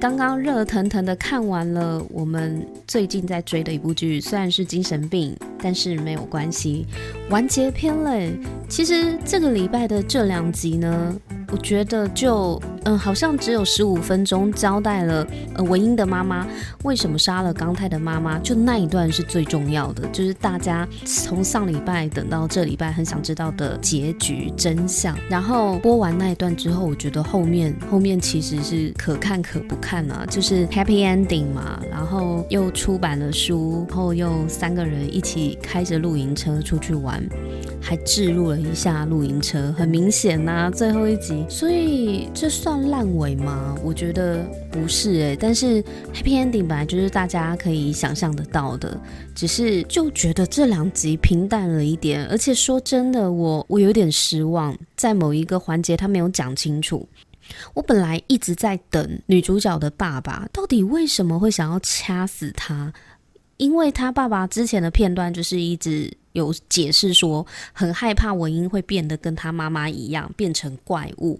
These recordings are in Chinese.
刚刚热腾腾的看完了我们最近在追的一部剧，虽然是精神病，但是没有关系，完结篇嘞。其实这个礼拜的这两集呢，我觉得就嗯，好像只有十五分钟交代了呃文英的妈妈为什么杀了刚太的妈妈，就那一段是最重要的，就是大家从上礼拜等到这礼拜很想知道的结局真相。然后播完那一段之后，我觉得后面后面其实是可看可不看。看啊，就是 happy ending 嘛，然后又出版了书，然后又三个人一起开着露营车出去玩，还置入了一下露营车，很明显呐、最后一集，所以这算烂尾吗？我觉得不是诶、但是 happy ending 本来就是大家可以想象得到的，只是就觉得这两集平淡了一点，而且说真的，我我有点失望，在某一个环节他没有讲清楚。我本来一直在等女主角的爸爸到底为什么会想要掐死她，因为他爸爸之前的片段就是一直有解释说很害怕文英会变得跟他妈妈一样变成怪物。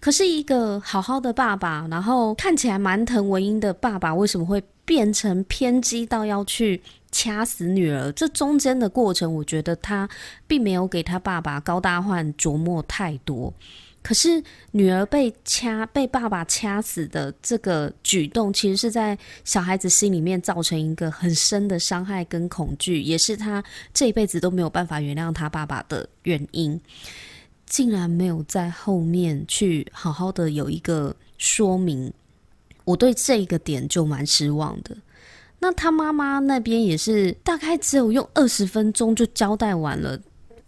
可是一个好好的爸爸，然后看起来蛮疼文英的爸爸，为什么会变成偏激到要去掐死女儿？这中间的过程，我觉得他并没有给他爸爸高大焕琢磨太多。可是女儿被掐，被爸爸掐死的这个举动，其实是在小孩子心里面造成一个很深的伤害跟恐惧，也是他这一辈子都没有办法原谅他爸爸的原因。竟然没有在后面去好好的有一个说明，我对这个点就蛮失望的。那他妈妈那边也是大概只有用二十分钟就交代完了。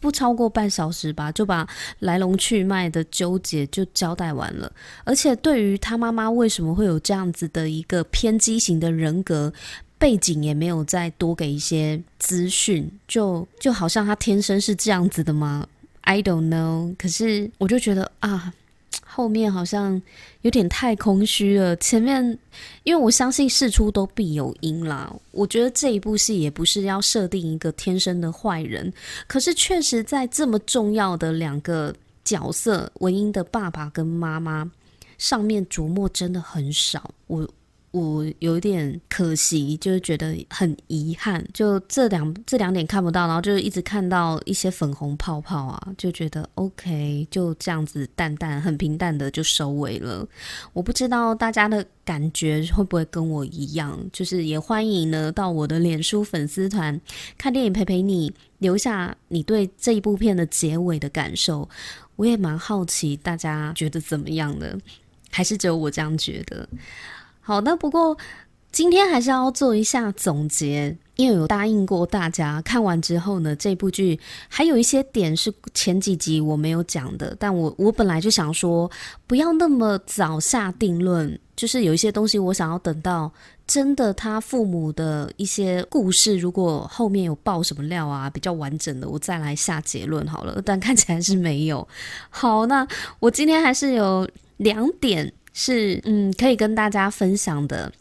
不超过半小时吧，就把来龙去脉的纠结就交代完了。而且对于他妈妈为什么会有这样子的一个偏激型的人格背景，也没有再多给一些资讯，就就好像他天生是这样子的吗？I don't know。可是我就觉得啊。后面好像有点太空虚了。前面，因为我相信事出都必有因啦。我觉得这一部戏也不是要设定一个天生的坏人，可是确实在这么重要的两个角色，文英的爸爸跟妈妈上面琢磨真的很少。我。我有点可惜，就是觉得很遗憾，就这两这两点看不到，然后就一直看到一些粉红泡泡啊，就觉得 OK，就这样子淡淡很平淡的就收尾了。我不知道大家的感觉会不会跟我一样，就是也欢迎呢到我的脸书粉丝团看电影陪陪你，留下你对这一部片的结尾的感受。我也蛮好奇大家觉得怎么样的，还是只有我这样觉得？好的，不过今天还是要做一下总结，因为有答应过大家，看完之后呢，这部剧还有一些点是前几集我没有讲的，但我我本来就想说，不要那么早下定论，就是有一些东西我想要等到真的他父母的一些故事，如果后面有爆什么料啊，比较完整的，我再来下结论好了。但看起来是没有。好，那我今天还是有两点。是，嗯，可以跟大家分享的。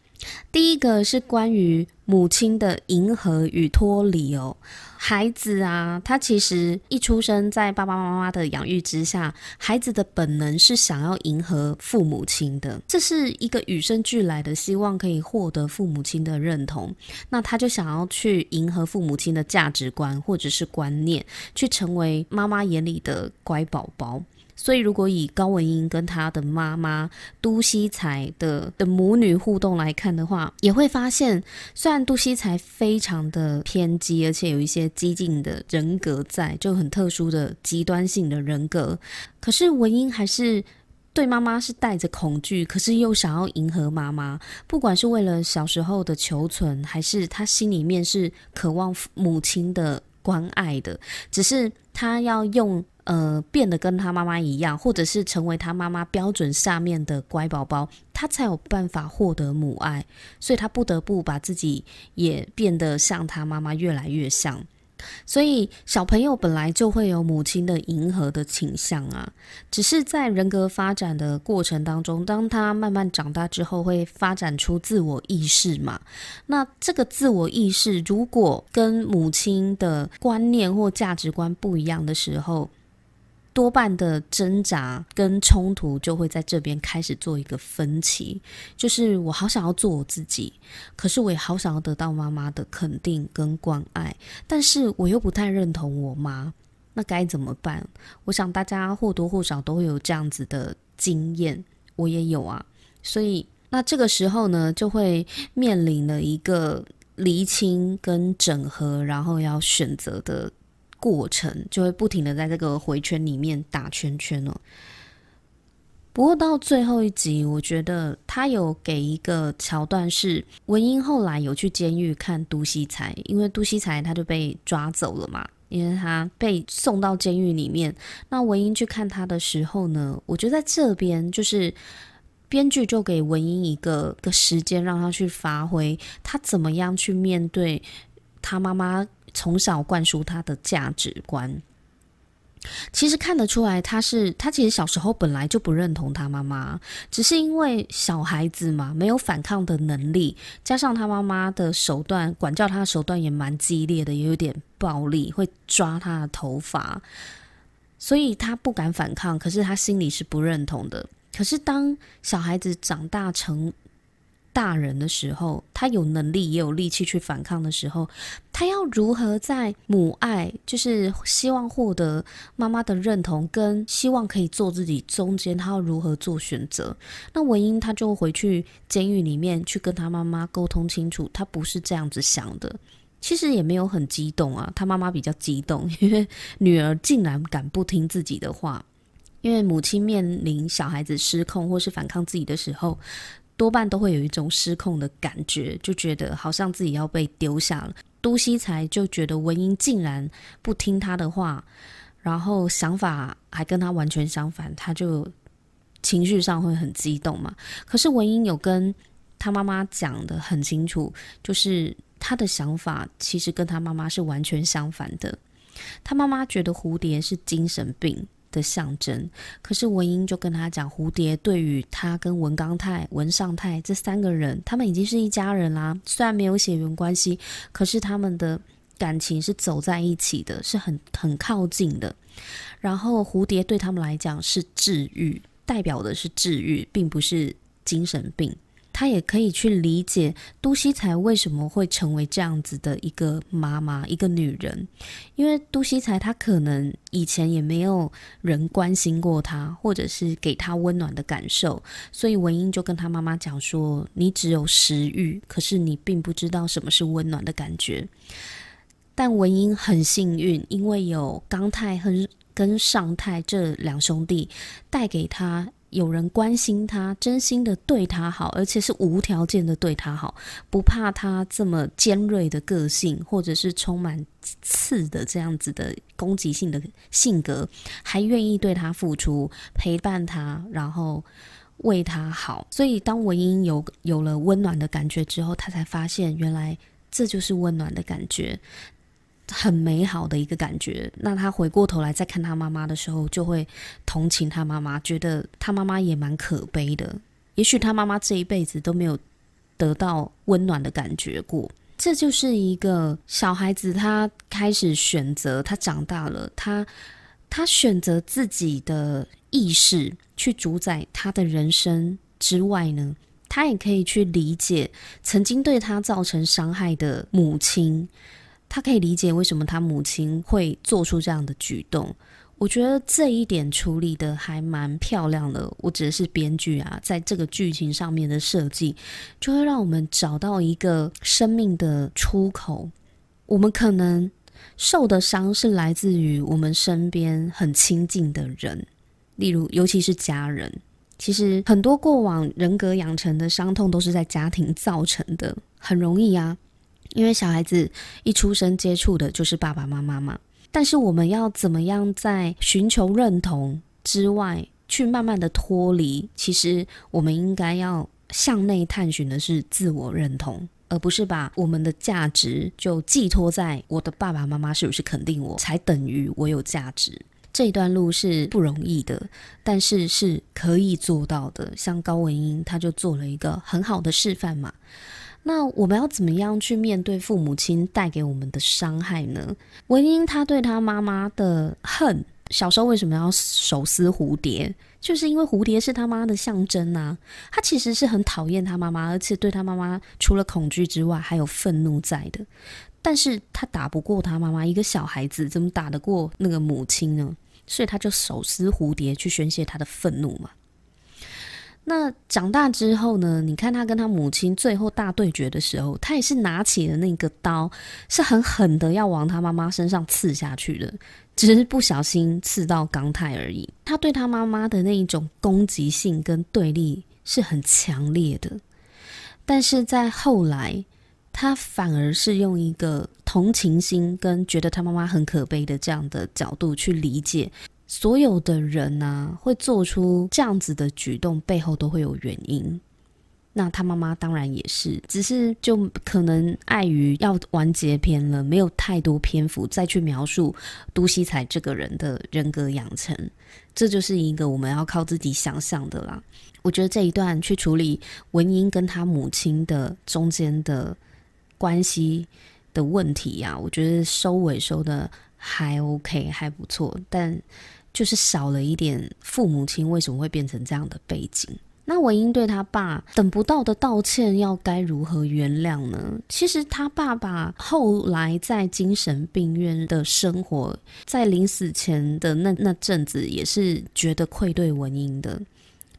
第一个是关于母亲的迎合与脱离哦。孩子啊，他其实一出生在爸爸妈妈的养育之下，孩子的本能是想要迎合父母亲的，这是一个与生俱来的，希望可以获得父母亲的认同。那他就想要去迎合父母亲的价值观或者是观念，去成为妈妈眼里的乖宝宝。所以，如果以高文英跟她的妈妈都熙才的的母女互动来看的话，也会发现，虽然都熙才非常的偏激，而且有一些激进的人格在，就很特殊的极端性的人格，可是文英还是对妈妈是带着恐惧，可是又想要迎合妈妈，不管是为了小时候的求存，还是他心里面是渴望母亲的关爱的，只是他要用。呃，变得跟他妈妈一样，或者是成为他妈妈标准下面的乖宝宝，他才有办法获得母爱，所以他不得不把自己也变得像他妈妈越来越像。所以小朋友本来就会有母亲的迎合的倾向啊，只是在人格发展的过程当中，当他慢慢长大之后，会发展出自我意识嘛。那这个自我意识如果跟母亲的观念或价值观不一样的时候，多半的挣扎跟冲突就会在这边开始做一个分歧，就是我好想要做我自己，可是我也好想要得到妈妈的肯定跟关爱，但是我又不太认同我妈，那该怎么办？我想大家或多或少都会有这样子的经验，我也有啊，所以那这个时候呢，就会面临了一个厘清跟整合，然后要选择的。过程就会不停的在这个回圈里面打圈圈了。不过到最后一集，我觉得他有给一个桥段是文英后来有去监狱看都熙才，因为都熙才他就被抓走了嘛，因为他被送到监狱里面。那文英去看他的时候呢，我觉得在这边就是编剧就给文英一个个时间，让他去发挥他怎么样去面对他妈妈。从小灌输他的价值观，其实看得出来，他是他其实小时候本来就不认同他妈妈，只是因为小孩子嘛，没有反抗的能力，加上他妈妈的手段，管教他的手段也蛮激烈的，也有点暴力，会抓他的头发，所以他不敢反抗，可是他心里是不认同的。可是当小孩子长大成大人的时候，他有能力也有力气去反抗的时候，他要如何在母爱，就是希望获得妈妈的认同，跟希望可以做自己中间，他要如何做选择？那文英他就回去监狱里面去跟他妈妈沟通清楚，他不是这样子想的。其实也没有很激动啊，他妈妈比较激动，因为女儿竟然敢不听自己的话，因为母亲面临小孩子失控或是反抗自己的时候。多半都会有一种失控的感觉，就觉得好像自己要被丢下了。都西才就觉得文英竟然不听他的话，然后想法还跟他完全相反，他就情绪上会很激动嘛。可是文英有跟他妈妈讲得很清楚，就是他的想法其实跟他妈妈是完全相反的。他妈妈觉得蝴蝶是精神病的象征，可是文英就跟他讲，蝴蝶对于他跟文刚泰、文尚泰这三个人，他们已经是一家人啦。虽然没有血缘关系，可是他们的感情是走在一起的，是很很靠近的。然后蝴蝶对他们来讲是治愈，代表的是治愈，并不是精神病。他也可以去理解都熙才为什么会成为这样子的一个妈妈，一个女人，因为都熙才他可能以前也没有人关心过他，或者是给他温暖的感受，所以文英就跟他妈妈讲说：“你只有食欲，可是你并不知道什么是温暖的感觉。”但文英很幸运，因为有刚泰和跟尚泰这两兄弟带给她。有人关心他，真心的对他好，而且是无条件的对他好，不怕他这么尖锐的个性，或者是充满刺的这样子的攻击性的性格，还愿意对他付出，陪伴他，然后为他好。所以，当文英有有了温暖的感觉之后，他才发现原来这就是温暖的感觉。很美好的一个感觉。那他回过头来再看他妈妈的时候，就会同情他妈妈，觉得他妈妈也蛮可悲的。也许他妈妈这一辈子都没有得到温暖的感觉过。这就是一个小孩子，他开始选择，他长大了，他他选择自己的意识去主宰他的人生之外呢，他也可以去理解曾经对他造成伤害的母亲。他可以理解为什么他母亲会做出这样的举动，我觉得这一点处理的还蛮漂亮的。我指的是编剧啊，在这个剧情上面的设计，就会让我们找到一个生命的出口。我们可能受的伤是来自于我们身边很亲近的人，例如尤其是家人。其实很多过往人格养成的伤痛都是在家庭造成的，很容易啊。因为小孩子一出生接触的就是爸爸妈妈嘛，但是我们要怎么样在寻求认同之外，去慢慢的脱离？其实我们应该要向内探寻的是自我认同，而不是把我们的价值就寄托在我的爸爸妈妈是不是肯定我，才等于我有价值。这一段路是不容易的，但是是可以做到的。像高文英，他就做了一个很好的示范嘛。那我们要怎么样去面对父母亲带给我们的伤害呢？文英他对他妈妈的恨，小时候为什么要手撕蝴蝶？就是因为蝴蝶是他妈的象征啊。他其实是很讨厌他妈妈，而且对他妈妈除了恐惧之外，还有愤怒在的。但是他打不过他妈妈，一个小孩子怎么打得过那个母亲呢？所以他就手撕蝴蝶去宣泄他的愤怒嘛。那长大之后呢？你看他跟他母亲最后大对决的时候，他也是拿起了那个刀，是很狠的要往他妈妈身上刺下去的，只是不小心刺到钢太而已。他对他妈妈的那一种攻击性跟对立是很强烈的，但是在后来，他反而是用一个同情心跟觉得他妈妈很可悲的这样的角度去理解。所有的人啊，会做出这样子的举动，背后都会有原因。那他妈妈当然也是，只是就可能碍于要完结篇了，没有太多篇幅再去描述都西才这个人的人格养成。这就是一个我们要靠自己想象的啦。我觉得这一段去处理文英跟他母亲的中间的关系的问题呀、啊，我觉得收尾收的还 OK，还不错，但。就是少了一点父母亲为什么会变成这样的背景？那文英对他爸等不到的道歉要该如何原谅呢？其实他爸爸后来在精神病院的生活，在临死前的那那阵子也是觉得愧对文英的，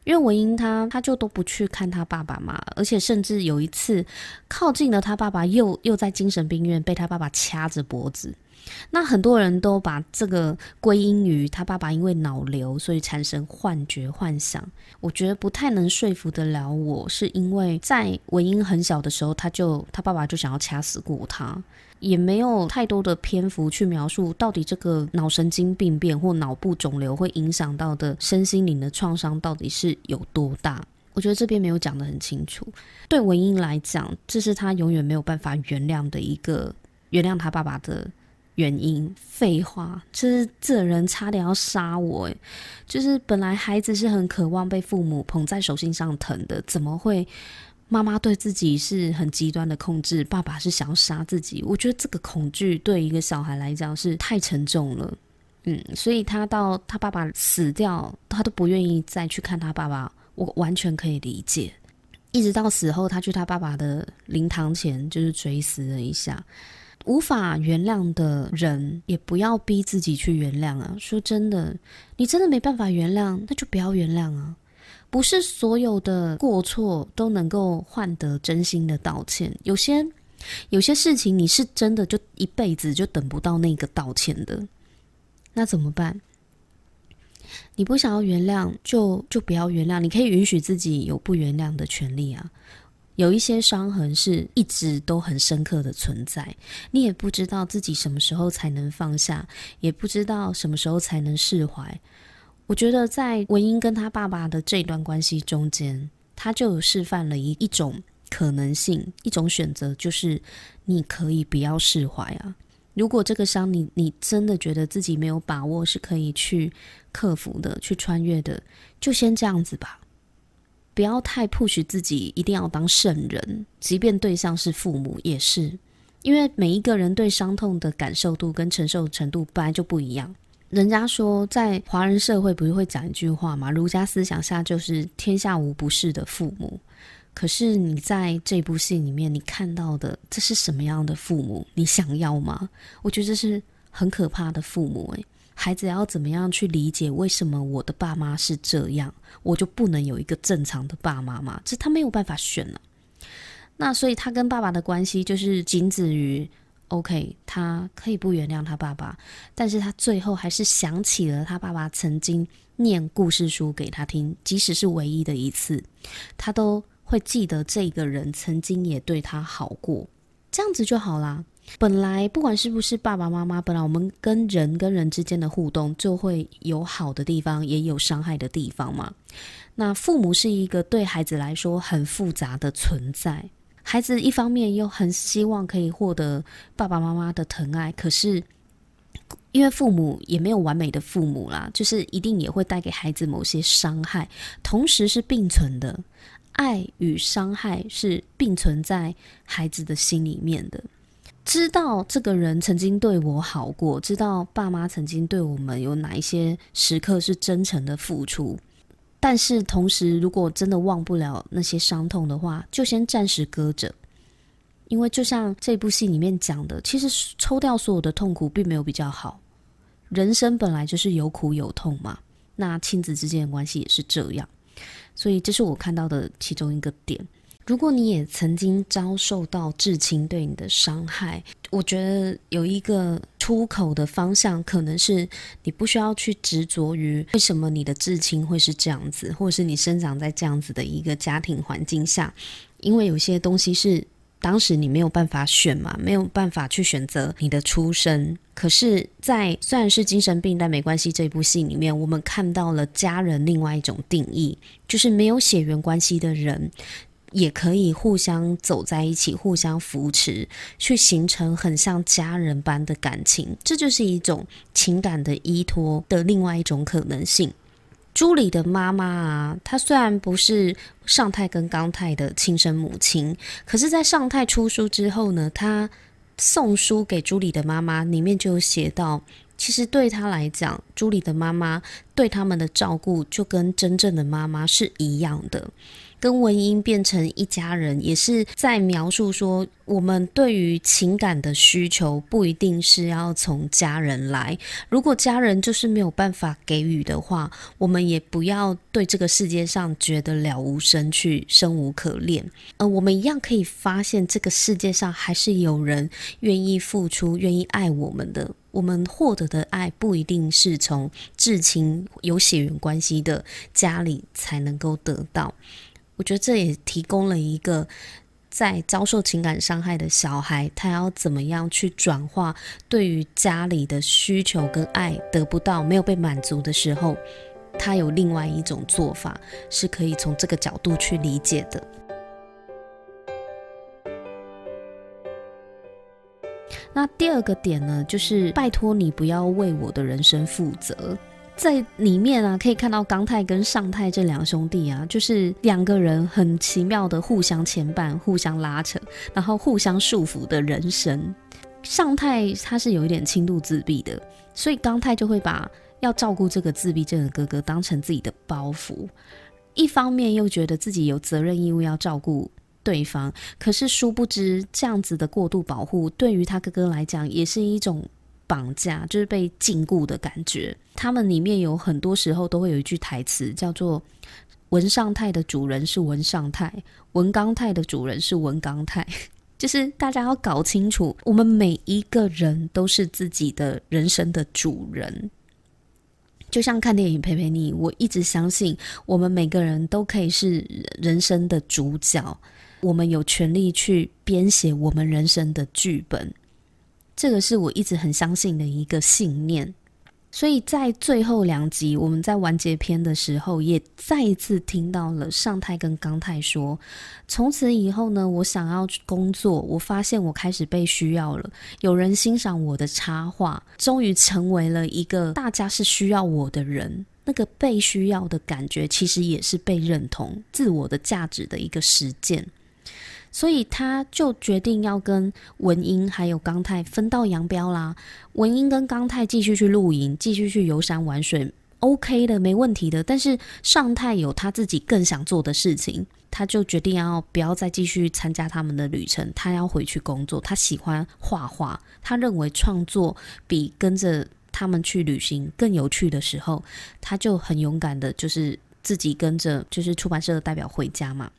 因为文英他他就都不去看他爸爸嘛，而且甚至有一次靠近了他爸爸，又又在精神病院被他爸爸掐着脖子。那很多人都把这个归因于他爸爸因为脑瘤，所以产生幻觉、幻想。我觉得不太能说服得了我，是因为在文英很小的时候，他就他爸爸就想要掐死过他，也没有太多的篇幅去描述到底这个脑神经病变或脑部肿瘤会影响到的身心灵的创伤到底是有多大。我觉得这边没有讲得很清楚。对文英来讲，这是他永远没有办法原谅的一个原谅他爸爸的。原因废话，就是这人差点要杀我诶，就是本来孩子是很渴望被父母捧在手心上疼的，怎么会妈妈对自己是很极端的控制，爸爸是想要杀自己？我觉得这个恐惧对一个小孩来讲是太沉重了，嗯，所以他到他爸爸死掉，他都不愿意再去看他爸爸，我完全可以理解。一直到死后，他去他爸爸的灵堂前，就是追思了一下。无法原谅的人，也不要逼自己去原谅啊！说真的，你真的没办法原谅，那就不要原谅啊！不是所有的过错都能够换得真心的道歉，有些有些事情你是真的就一辈子就等不到那个道歉的，那怎么办？你不想要原谅，就就不要原谅，你可以允许自己有不原谅的权利啊！有一些伤痕是一直都很深刻的存在，你也不知道自己什么时候才能放下，也不知道什么时候才能释怀。我觉得在文英跟他爸爸的这段关系中间，他就有示范了一一种可能性，一种选择，就是你可以不要释怀啊。如果这个伤你你真的觉得自己没有把握是可以去克服的、去穿越的，就先这样子吧。不要太 push 自己，一定要当圣人，即便对象是父母也是，因为每一个人对伤痛的感受度跟承受程度本来就不一样。人家说，在华人社会不是会讲一句话吗？儒家思想下就是天下无不是的父母。可是你在这部戏里面，你看到的这是什么样的父母？你想要吗？我觉得这是很可怕的父母诶。孩子要怎么样去理解为什么我的爸妈是这样，我就不能有一个正常的爸妈吗？这他没有办法选了。那所以他跟爸爸的关系就是仅止于 OK，他可以不原谅他爸爸，但是他最后还是想起了他爸爸曾经念故事书给他听，即使是唯一的一次，他都会记得这个人曾经也对他好过，这样子就好啦。本来不管是不是爸爸妈妈，本来我们跟人跟人之间的互动就会有好的地方，也有伤害的地方嘛。那父母是一个对孩子来说很复杂的存在，孩子一方面又很希望可以获得爸爸妈妈的疼爱，可是因为父母也没有完美的父母啦，就是一定也会带给孩子某些伤害，同时是并存的，爱与伤害是并存在孩子的心里面的。知道这个人曾经对我好过，知道爸妈曾经对我们有哪一些时刻是真诚的付出。但是同时，如果真的忘不了那些伤痛的话，就先暂时搁着。因为就像这部戏里面讲的，其实抽掉所有的痛苦，并没有比较好。人生本来就是有苦有痛嘛，那亲子之间的关系也是这样。所以这是我看到的其中一个点。如果你也曾经遭受到至亲对你的伤害，我觉得有一个出口的方向，可能是你不需要去执着于为什么你的至亲会是这样子，或者是你生长在这样子的一个家庭环境下，因为有些东西是当时你没有办法选嘛，没有办法去选择你的出生。可是，在虽然是精神病，但没关系。这部戏里面，我们看到了家人另外一种定义，就是没有血缘关系的人。也可以互相走在一起，互相扶持，去形成很像家人般的感情，这就是一种情感的依托的另外一种可能性。朱里的妈妈啊，她虽然不是尚泰跟刚泰的亲生母亲，可是，在尚泰出书之后呢，她送书给朱里的妈妈，里面就写到，其实对她来讲，朱里的妈妈对他们的照顾，就跟真正的妈妈是一样的。跟文英变成一家人，也是在描述说，我们对于情感的需求不一定是要从家人来。如果家人就是没有办法给予的话，我们也不要对这个世界上觉得了无生趣、生无可恋。呃，我们一样可以发现，这个世界上还是有人愿意付出、愿意爱我们的。我们获得的爱不一定是从至亲、有血缘关系的家里才能够得到。我觉得这也提供了一个在遭受情感伤害的小孩，他要怎么样去转化对于家里的需求跟爱得不到、没有被满足的时候，他有另外一种做法，是可以从这个角度去理解的。那第二个点呢，就是拜托你不要为我的人生负责。在里面啊，可以看到刚泰跟尚泰这两兄弟啊，就是两个人很奇妙的互相牵绊、互相拉扯，然后互相束缚的人生。尚泰他是有一点轻度自闭的，所以刚泰就会把要照顾这个自闭症的哥哥当成自己的包袱，一方面又觉得自己有责任义务要照顾对方，可是殊不知这样子的过度保护对于他哥哥来讲也是一种。绑架就是被禁锢的感觉。他们里面有很多时候都会有一句台词，叫做“文尚泰的主人是文尚泰，文刚泰的主人是文刚泰”。就是大家要搞清楚，我们每一个人都是自己的人生的主人。就像看电影陪陪你，我一直相信，我们每个人都可以是人生的主角，我们有权利去编写我们人生的剧本。这个是我一直很相信的一个信念，所以在最后两集，我们在完结篇的时候，也再一次听到了尚太跟刚太说：“从此以后呢，我想要工作，我发现我开始被需要了，有人欣赏我的插画，终于成为了一个大家是需要我的人。那个被需要的感觉，其实也是被认同、自我的价值的一个实践。”所以他就决定要跟文英还有刚泰分道扬镳啦。文英跟刚泰继续去露营，继续去游山玩水，OK 的，没问题的。但是尚泰有他自己更想做的事情，他就决定要不要再继续参加他们的旅程，他要回去工作。他喜欢画画，他认为创作比跟着他们去旅行更有趣的时候，他就很勇敢的，就是自己跟着就是出版社的代表回家嘛。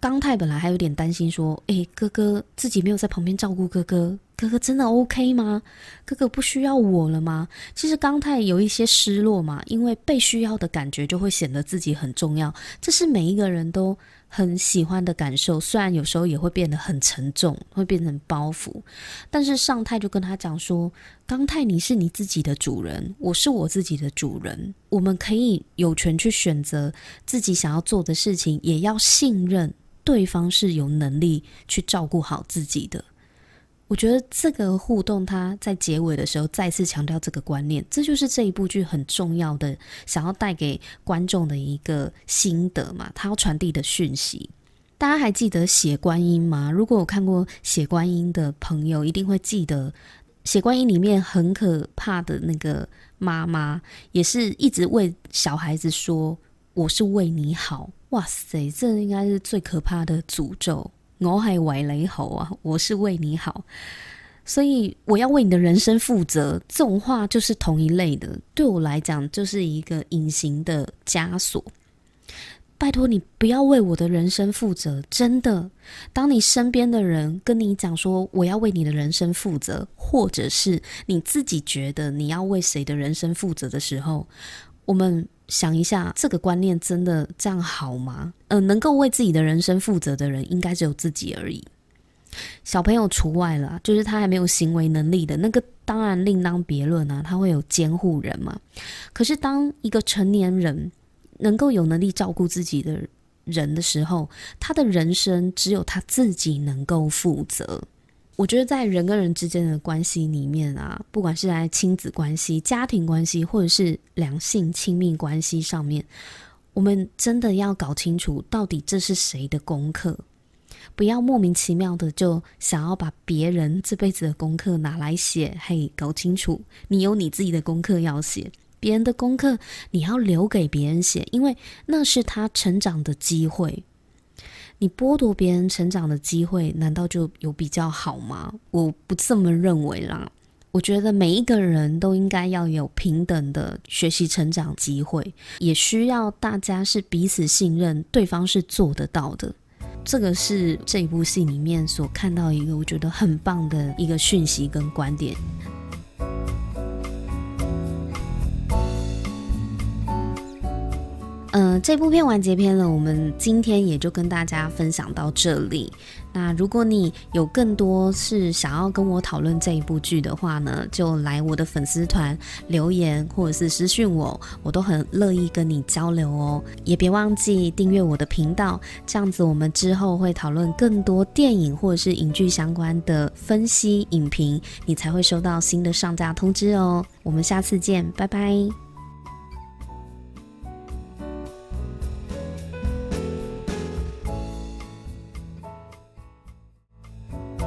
刚泰本来还有点担心，说：“诶，哥哥自己没有在旁边照顾哥哥，哥哥真的 OK 吗？哥哥不需要我了吗？”其实刚泰有一些失落嘛，因为被需要的感觉就会显得自己很重要，这是每一个人都很喜欢的感受。虽然有时候也会变得很沉重，会变成包袱，但是尚泰就跟他讲说：“刚泰，你是你自己的主人，我是我自己的主人，我们可以有权去选择自己想要做的事情，也要信任。”对方是有能力去照顾好自己的，我觉得这个互动，他在结尾的时候再次强调这个观念，这就是这一部剧很重要的，想要带给观众的一个心得嘛，他要传递的讯息。大家还记得血观音吗？如果有看过血观音的朋友，一定会记得血观音里面很可怕的那个妈妈，也是一直为小孩子说：“我是为你好。”哇塞，这应该是最可怕的诅咒。我还为你好啊，我是为你好。所以我要为你的人生负责，这种话就是同一类的。对我来讲，就是一个隐形的枷锁。拜托你不要为我的人生负责，真的。当你身边的人跟你讲说我要为你的人生负责，或者是你自己觉得你要为谁的人生负责的时候，我们想一下，这个观念真的这样好吗？呃，能够为自己的人生负责的人，应该只有自己而已。小朋友除外了，就是他还没有行为能力的那个，当然另当别论啊。他会有监护人嘛。可是当一个成年人能够有能力照顾自己的人的时候，他的人生只有他自己能够负责。我觉得在人跟人之间的关系里面啊，不管是在亲子关系、家庭关系，或者是两性亲密关系上面，我们真的要搞清楚，到底这是谁的功课。不要莫名其妙的就想要把别人这辈子的功课拿来写，嘿，搞清楚，你有你自己的功课要写，别人的功课你要留给别人写，因为那是他成长的机会。你剥夺别人成长的机会，难道就有比较好吗？我不这么认为啦。我觉得每一个人都应该要有平等的学习成长机会，也需要大家是彼此信任，对方是做得到的。这个是这一部戏里面所看到一个我觉得很棒的一个讯息跟观点。嗯、这部片完结篇了，我们今天也就跟大家分享到这里。那如果你有更多是想要跟我讨论这一部剧的话呢，就来我的粉丝团留言或者是私讯我，我都很乐意跟你交流哦。也别忘记订阅我的频道，这样子我们之后会讨论更多电影或者是影剧相关的分析影评，你才会收到新的上架通知哦。我们下次见，拜拜。